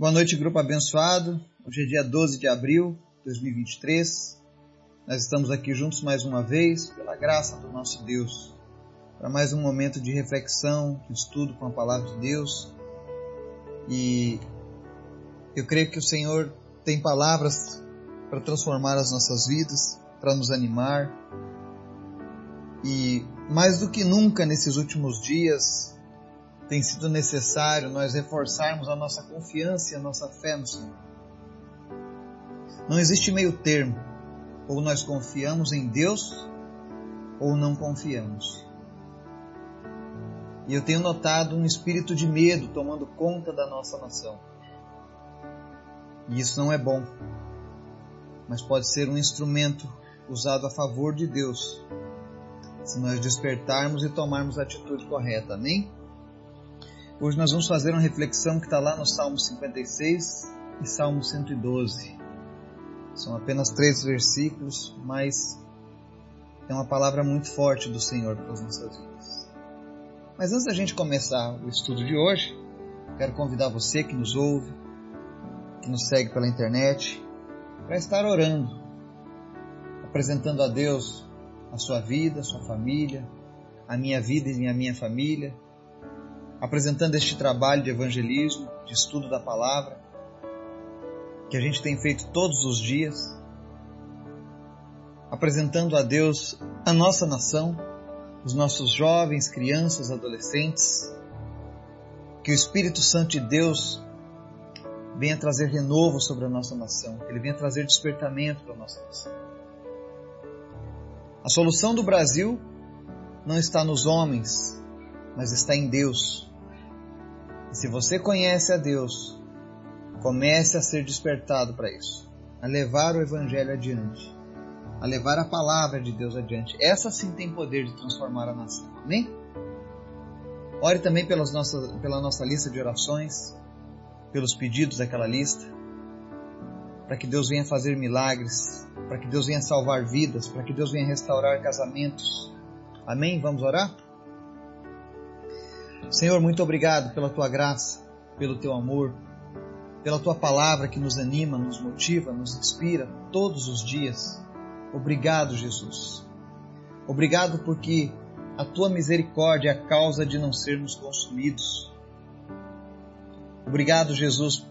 Boa noite, grupo abençoado. Hoje é dia 12 de abril de 2023. Nós estamos aqui juntos mais uma vez, pela graça do nosso Deus, para mais um momento de reflexão, de estudo com a palavra de Deus. E eu creio que o Senhor tem palavras para transformar as nossas vidas, para nos animar. E mais do que nunca nesses últimos dias, tem sido necessário nós reforçarmos a nossa confiança e a nossa fé no Senhor. Não existe meio termo. Ou nós confiamos em Deus ou não confiamos. E eu tenho notado um espírito de medo tomando conta da nossa nação. E isso não é bom, mas pode ser um instrumento usado a favor de Deus, se nós despertarmos e tomarmos a atitude correta. Amém? Hoje nós vamos fazer uma reflexão que está lá no Salmo 56 e Salmo 112. São apenas três versículos, mas é uma palavra muito forte do Senhor para as nossas vidas. Mas antes da gente começar o estudo de hoje, quero convidar você que nos ouve, que nos segue pela internet, para estar orando, apresentando a Deus a sua vida, a sua família, a minha vida e a minha família apresentando este trabalho de evangelismo, de estudo da palavra, que a gente tem feito todos os dias, apresentando a Deus a nossa nação, os nossos jovens, crianças, adolescentes, que o Espírito Santo de Deus venha trazer renovo sobre a nossa nação, que ele venha trazer despertamento para a nossa nação. A solução do Brasil não está nos homens, mas está em Deus. E se você conhece a Deus, comece a ser despertado para isso, a levar o Evangelho adiante, a levar a palavra de Deus adiante. Essa sim tem poder de transformar a nação. Amém? Ore também pelas nossas, pela nossa lista de orações, pelos pedidos daquela lista, para que Deus venha fazer milagres, para que Deus venha salvar vidas, para que Deus venha restaurar casamentos. Amém? Vamos orar? Senhor, muito obrigado pela tua graça, pelo teu amor, pela tua palavra que nos anima, nos motiva, nos inspira todos os dias. Obrigado, Jesus. Obrigado porque a tua misericórdia é a causa de não sermos consumidos. Obrigado, Jesus,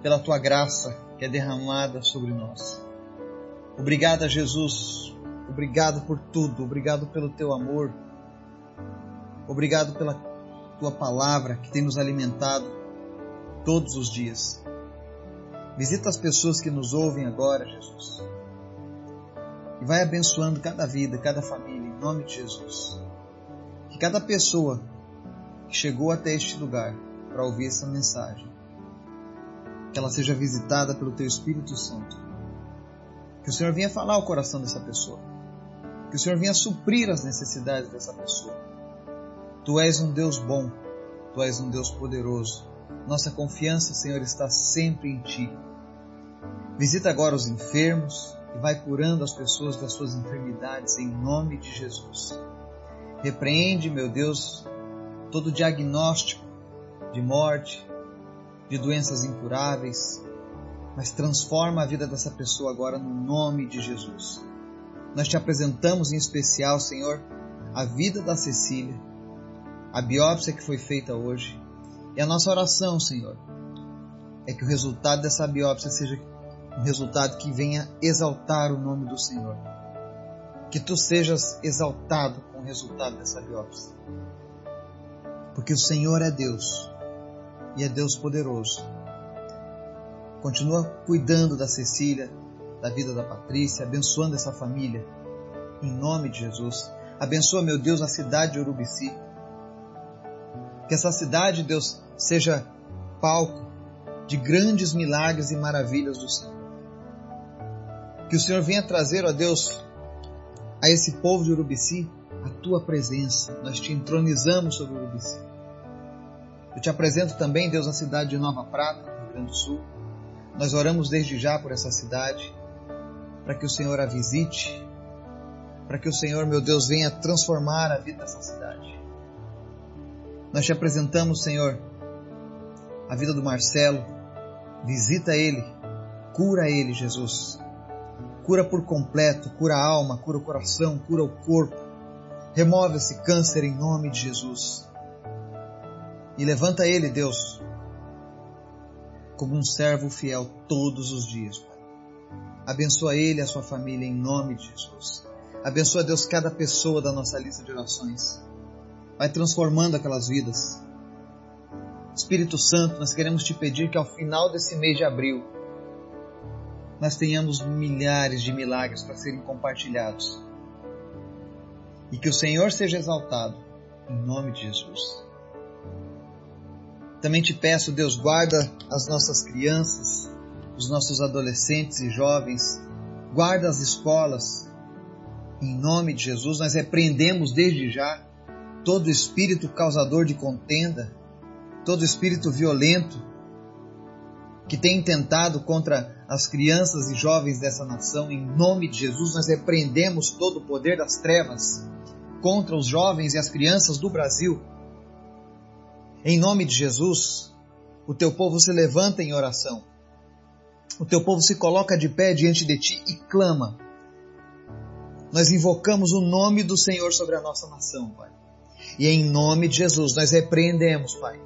pela tua graça que é derramada sobre nós. Obrigado, Jesus. Obrigado por tudo. Obrigado pelo teu amor. Obrigado pela tua palavra que tem nos alimentado todos os dias. Visita as pessoas que nos ouvem agora, Jesus. E vai abençoando cada vida, cada família, em nome de Jesus. Que cada pessoa que chegou até este lugar para ouvir essa mensagem, que ela seja visitada pelo Teu Espírito Santo. Que o Senhor venha falar ao coração dessa pessoa. Que o Senhor venha suprir as necessidades dessa pessoa Tu és um Deus bom, Tu és um Deus poderoso. Nossa confiança, Senhor, está sempre em Ti. Visita agora os enfermos e vai curando as pessoas das suas enfermidades em nome de Jesus. Repreende, meu Deus, todo diagnóstico de morte, de doenças incuráveis, mas transforma a vida dessa pessoa agora no nome de Jesus. Nós te apresentamos em especial, Senhor, a vida da Cecília a biópsia que foi feita hoje. E a nossa oração, Senhor, é que o resultado dessa biópsia seja um resultado que venha exaltar o nome do Senhor. Que tu sejas exaltado com o resultado dessa biópsia. Porque o Senhor é Deus e é Deus poderoso. Continua cuidando da Cecília, da vida da Patrícia, abençoando essa família. Em nome de Jesus. Abençoa, meu Deus, a cidade de Urubici que essa cidade, Deus, seja palco de grandes milagres e maravilhas do Senhor. Que o Senhor venha trazer, ó Deus, a esse povo de Urubici a tua presença. Nós te entronizamos sobre Urubici. Eu te apresento também, Deus, a cidade de Nova Prata, no Rio Grande do Sul. Nós oramos desde já por essa cidade, para que o Senhor a visite, para que o Senhor, meu Deus, venha transformar a vida dessa cidade. Nós te apresentamos, Senhor, a vida do Marcelo, Visita ele, cura ele, Jesus. Cura por completo, cura a alma, cura o coração, cura o corpo. Remove esse câncer em nome de Jesus. E levanta ele, Deus, como um servo fiel todos os dias. Pai. Abençoa ele e a sua família em nome de Jesus. Abençoa, Deus, cada pessoa da nossa lista de orações. Vai transformando aquelas vidas. Espírito Santo, nós queremos te pedir que ao final desse mês de abril, nós tenhamos milhares de milagres para serem compartilhados. E que o Senhor seja exaltado, em nome de Jesus. Também te peço, Deus, guarda as nossas crianças, os nossos adolescentes e jovens, guarda as escolas. Em nome de Jesus, nós repreendemos desde já todo espírito causador de contenda, todo espírito violento que tem intentado contra as crianças e jovens dessa nação. Em nome de Jesus, nós repreendemos todo o poder das trevas contra os jovens e as crianças do Brasil em nome de Jesus, o teu povo se levanta em oração. O teu povo se coloca de pé diante de ti e clama. Nós invocamos o nome do Senhor sobre a nossa nação, Pai. E em nome de Jesus, nós repreendemos, Pai,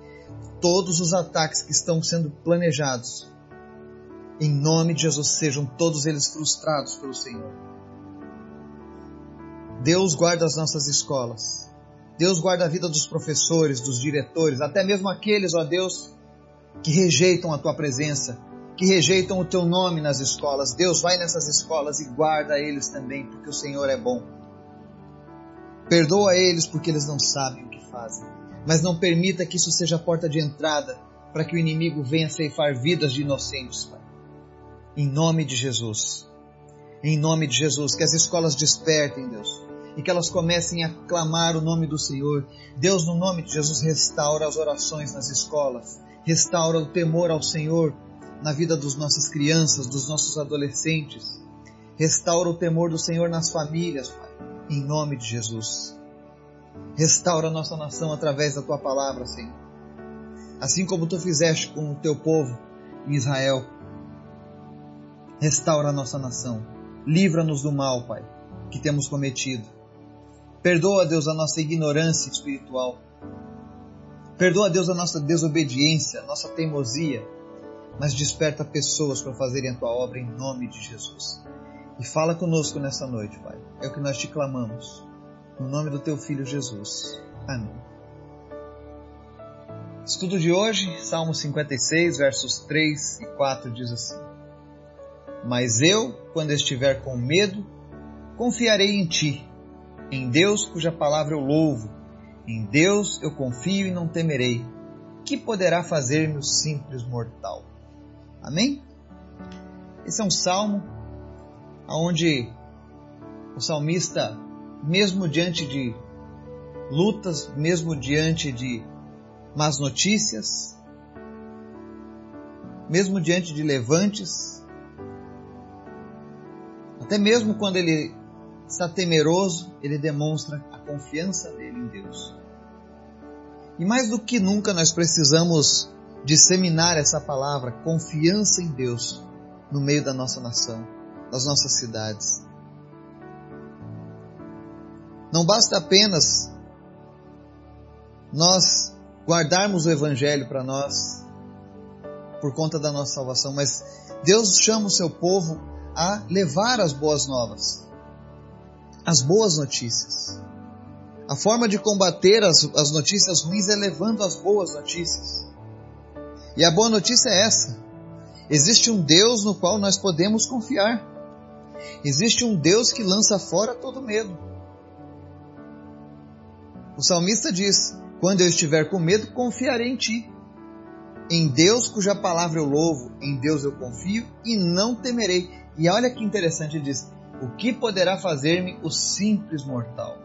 todos os ataques que estão sendo planejados. Em nome de Jesus, sejam todos eles frustrados pelo Senhor. Deus guarda as nossas escolas. Deus guarda a vida dos professores, dos diretores, até mesmo aqueles, ó Deus, que rejeitam a tua presença, que rejeitam o teu nome nas escolas. Deus vai nessas escolas e guarda eles também, porque o Senhor é bom. Perdoa eles porque eles não sabem o que fazem. Mas não permita que isso seja a porta de entrada para que o inimigo venha ceifar vidas de inocentes, Pai. Em nome de Jesus. Em nome de Jesus, que as escolas despertem, Deus e que elas comecem a clamar o nome do Senhor. Deus, no nome de Jesus, restaura as orações nas escolas, restaura o temor ao Senhor na vida das nossas crianças, dos nossos adolescentes. Restaura o temor do Senhor nas famílias, Pai, em nome de Jesus. Restaura a nossa nação através da tua palavra, Senhor. Assim como tu fizeste com o teu povo em Israel. Restaura a nossa nação. Livra-nos do mal, Pai, que temos cometido. Perdoa, Deus, a nossa ignorância espiritual. Perdoa, Deus, a nossa desobediência, a nossa teimosia. Mas desperta pessoas para fazerem a tua obra em nome de Jesus. E fala conosco nessa noite, Pai. É o que nós te clamamos. No nome do teu filho Jesus. Amém. Estudo de hoje, Salmo 56, versos 3 e 4 diz assim: Mas eu, quando estiver com medo, confiarei em ti em Deus, cuja palavra eu louvo, em Deus eu confio e não temerei. Que poderá fazer-me o simples mortal? Amém? Esse é um salmo onde o salmista, mesmo diante de lutas, mesmo diante de más notícias, mesmo diante de levantes, até mesmo quando ele está temeroso, ele demonstra a confiança dele em Deus. E mais do que nunca nós precisamos disseminar essa palavra, confiança em Deus, no meio da nossa nação, das nossas cidades. Não basta apenas nós guardarmos o Evangelho para nós, por conta da nossa salvação, mas Deus chama o seu povo a levar as boas novas as boas notícias. A forma de combater as, as notícias ruins é levando as boas notícias. E a boa notícia é essa: existe um Deus no qual nós podemos confiar. Existe um Deus que lança fora todo medo. O salmista diz: Quando eu estiver com medo, confiarei em ti. Em Deus, cuja palavra eu louvo, em Deus eu confio e não temerei. E olha que interessante, ele diz: o que poderá fazer-me o simples mortal?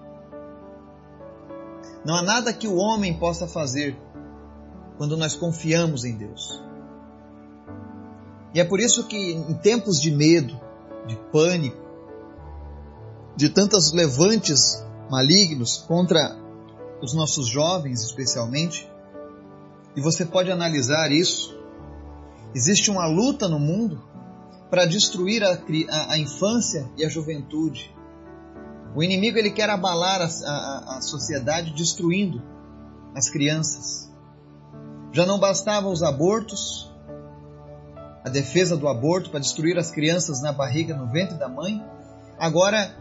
Não há nada que o homem possa fazer quando nós confiamos em Deus. E é por isso que em tempos de medo, de pânico, de tantos levantes malignos contra os nossos jovens especialmente, e você pode analisar isso Existe uma luta no mundo para destruir a, a, a, infância e a juventude. O inimigo ele quer abalar a, a, a sociedade destruindo as crianças. Já não bastavam os abortos, a defesa do aborto para destruir as crianças na barriga, no ventre da mãe. Agora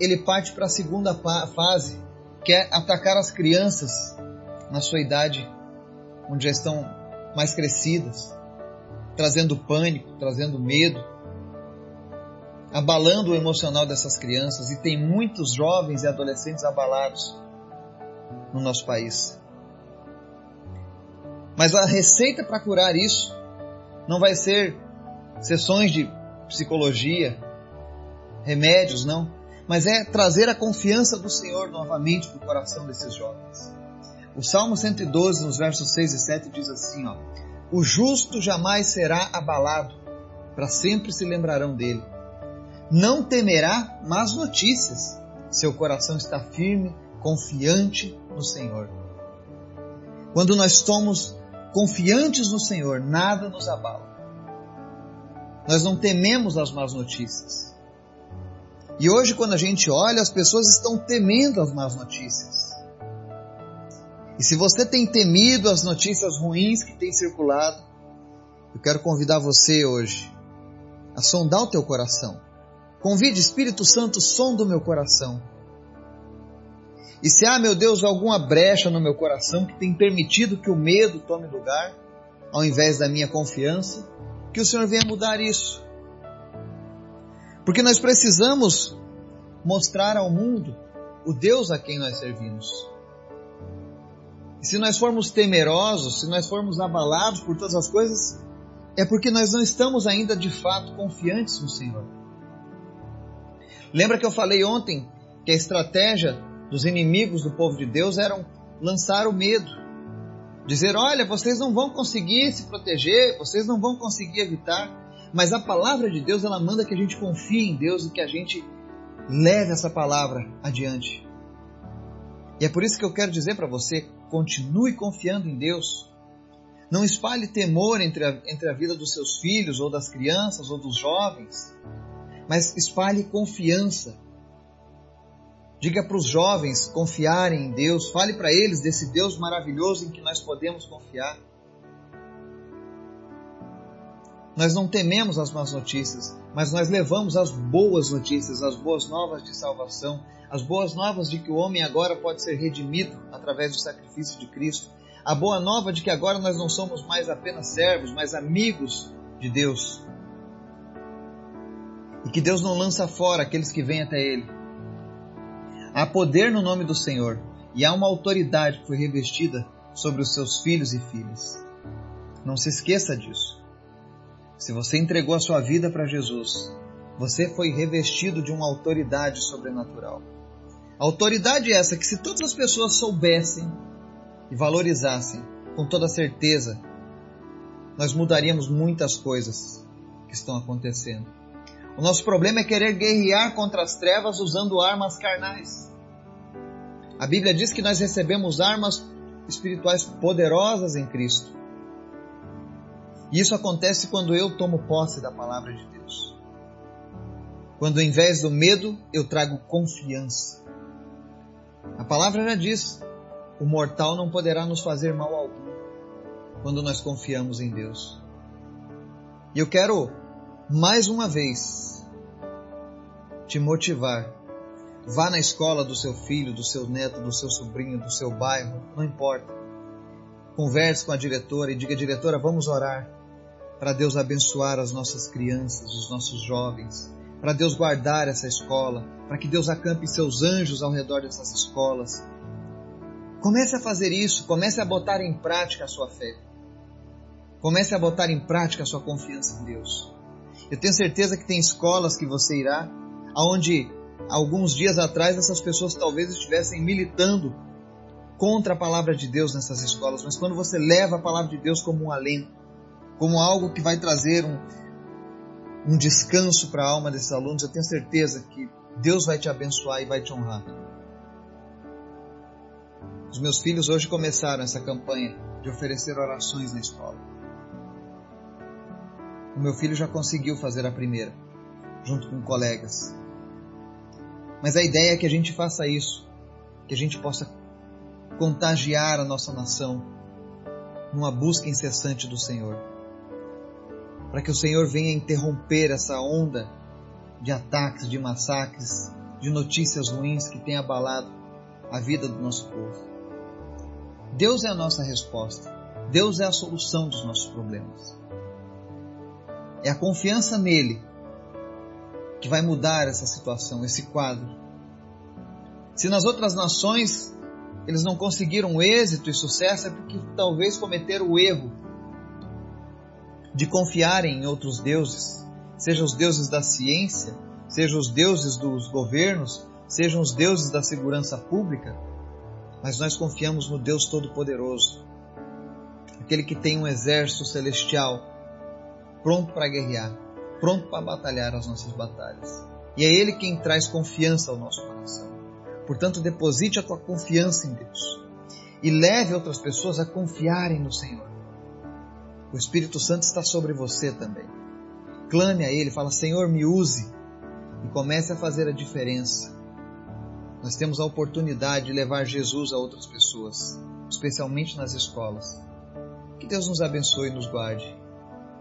ele parte para a segunda fase, que é atacar as crianças na sua idade, onde já estão mais crescidas, trazendo pânico, trazendo medo, abalando o emocional dessas crianças e tem muitos jovens e adolescentes abalados no nosso país. Mas a receita para curar isso não vai ser sessões de psicologia, remédios, não, mas é trazer a confiança do Senhor novamente para o coração desses jovens. O Salmo 112, nos versos 6 e 7, diz assim: ó, O justo jamais será abalado, para sempre se lembrarão dele. Não temerá más notícias, seu coração está firme, confiante no Senhor. Quando nós somos confiantes no Senhor, nada nos abala. Nós não tememos as más notícias. E hoje, quando a gente olha, as pessoas estão temendo as más notícias. E se você tem temido as notícias ruins que têm circulado, eu quero convidar você hoje a sondar o teu coração. Convide Espírito Santo, sonda o meu coração. E se há, meu Deus, alguma brecha no meu coração que tem permitido que o medo tome lugar, ao invés da minha confiança, que o Senhor venha mudar isso. Porque nós precisamos mostrar ao mundo o Deus a quem nós servimos. E se nós formos temerosos, se nós formos abalados por todas as coisas, é porque nós não estamos ainda de fato confiantes no Senhor. Lembra que eu falei ontem que a estratégia dos inimigos do povo de Deus era lançar o medo. Dizer, olha, vocês não vão conseguir se proteger, vocês não vão conseguir evitar. Mas a palavra de Deus, ela manda que a gente confie em Deus e que a gente leve essa palavra adiante. E é por isso que eu quero dizer para você: continue confiando em Deus. Não espalhe temor entre a, entre a vida dos seus filhos, ou das crianças, ou dos jovens, mas espalhe confiança. Diga para os jovens confiarem em Deus, fale para eles desse Deus maravilhoso em que nós podemos confiar. Nós não tememos as más notícias, mas nós levamos as boas notícias, as boas novas de salvação, as boas novas de que o homem agora pode ser redimido através do sacrifício de Cristo, a boa nova de que agora nós não somos mais apenas servos, mas amigos de Deus. E que Deus não lança fora aqueles que vêm até Ele. Há poder no nome do Senhor e há uma autoridade que foi revestida sobre os seus filhos e filhas. Não se esqueça disso. Se você entregou a sua vida para Jesus, você foi revestido de uma autoridade sobrenatural. Autoridade essa que, se todas as pessoas soubessem e valorizassem com toda certeza, nós mudaríamos muitas coisas que estão acontecendo. O nosso problema é querer guerrear contra as trevas usando armas carnais. A Bíblia diz que nós recebemos armas espirituais poderosas em Cristo. E isso acontece quando eu tomo posse da palavra de Deus. Quando, em vez do medo, eu trago confiança. A palavra já diz: o mortal não poderá nos fazer mal algum quando nós confiamos em Deus. E eu quero, mais uma vez, te motivar. Vá na escola do seu filho, do seu neto, do seu sobrinho, do seu bairro, não importa. Converse com a diretora e diga: diretora, vamos orar para Deus abençoar as nossas crianças, os nossos jovens, para Deus guardar essa escola, para que Deus acampe seus anjos ao redor dessas escolas. Comece a fazer isso, comece a botar em prática a sua fé. Comece a botar em prática a sua confiança em Deus. Eu tenho certeza que tem escolas que você irá, aonde alguns dias atrás essas pessoas talvez estivessem militando contra a palavra de Deus nessas escolas, mas quando você leva a palavra de Deus como um alento, como algo que vai trazer um, um descanso para a alma desses alunos, eu tenho certeza que Deus vai te abençoar e vai te honrar. Os meus filhos hoje começaram essa campanha de oferecer orações na escola. O meu filho já conseguiu fazer a primeira, junto com colegas. Mas a ideia é que a gente faça isso, que a gente possa contagiar a nossa nação numa busca incessante do Senhor. Para que o Senhor venha interromper essa onda de ataques, de massacres, de notícias ruins que tem abalado a vida do nosso povo. Deus é a nossa resposta. Deus é a solução dos nossos problemas. É a confiança nele que vai mudar essa situação, esse quadro. Se nas outras nações eles não conseguiram êxito e sucesso, é porque talvez cometeram o erro de confiarem em outros deuses, sejam os deuses da ciência, sejam os deuses dos governos, sejam os deuses da segurança pública, mas nós confiamos no Deus Todo-Poderoso, aquele que tem um exército celestial pronto para guerrear, pronto para batalhar as nossas batalhas. E é Ele quem traz confiança ao nosso coração. Portanto, deposite a tua confiança em Deus e leve outras pessoas a confiarem no Senhor. O Espírito Santo está sobre você também. Clame a Ele, fala: Senhor, me use e comece a fazer a diferença. Nós temos a oportunidade de levar Jesus a outras pessoas, especialmente nas escolas. Que Deus nos abençoe e nos guarde.